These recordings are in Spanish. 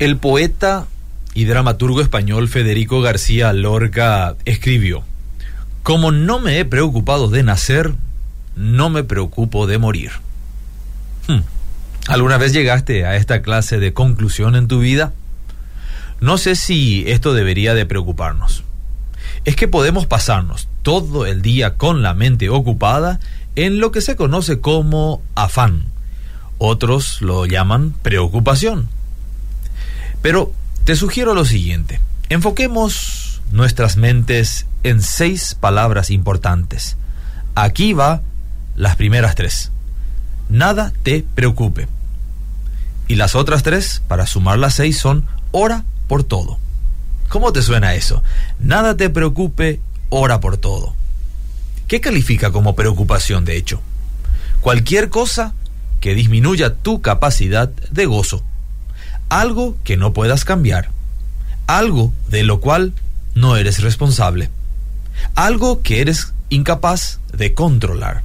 El poeta y dramaturgo español Federico García Lorca escribió, Como no me he preocupado de nacer, no me preocupo de morir. Hmm. ¿Alguna vez llegaste a esta clase de conclusión en tu vida? No sé si esto debería de preocuparnos. Es que podemos pasarnos todo el día con la mente ocupada en lo que se conoce como afán. Otros lo llaman preocupación. Pero te sugiero lo siguiente. Enfoquemos nuestras mentes en seis palabras importantes. Aquí va las primeras tres. Nada te preocupe. Y las otras tres, para sumar las seis, son ora por todo. ¿Cómo te suena eso? Nada te preocupe, ora por todo. ¿Qué califica como preocupación, de hecho? Cualquier cosa que disminuya tu capacidad de gozo algo que no puedas cambiar, algo de lo cual no eres responsable, algo que eres incapaz de controlar,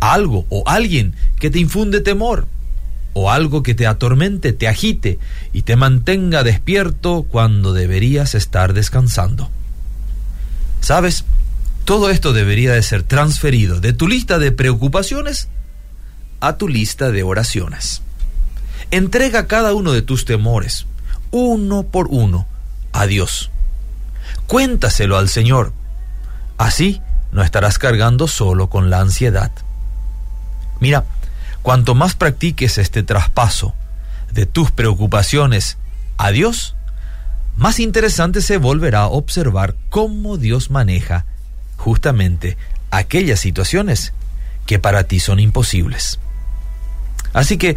algo o alguien que te infunde temor, o algo que te atormente, te agite y te mantenga despierto cuando deberías estar descansando. ¿Sabes? Todo esto debería de ser transferido de tu lista de preocupaciones a tu lista de oraciones. Entrega cada uno de tus temores, uno por uno, a Dios. Cuéntaselo al Señor. Así no estarás cargando solo con la ansiedad. Mira, cuanto más practiques este traspaso de tus preocupaciones a Dios, más interesante se volverá a observar cómo Dios maneja justamente aquellas situaciones que para ti son imposibles. Así que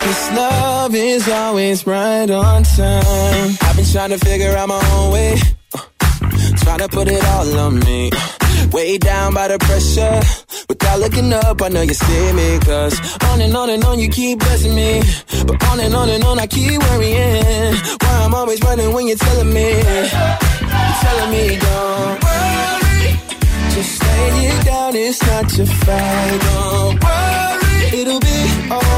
love is always right on time. I've been trying to figure out my own way. Uh, trying to put it all on me. Way down by the pressure. Without looking up, I know you see me. Cause on and on and on, you keep blessing me. But on and on and on, I keep worrying. Why I'm always running when you're telling me. You're telling me, don't worry. Just lay it down, it's not your fight. Don't worry, it'll be alright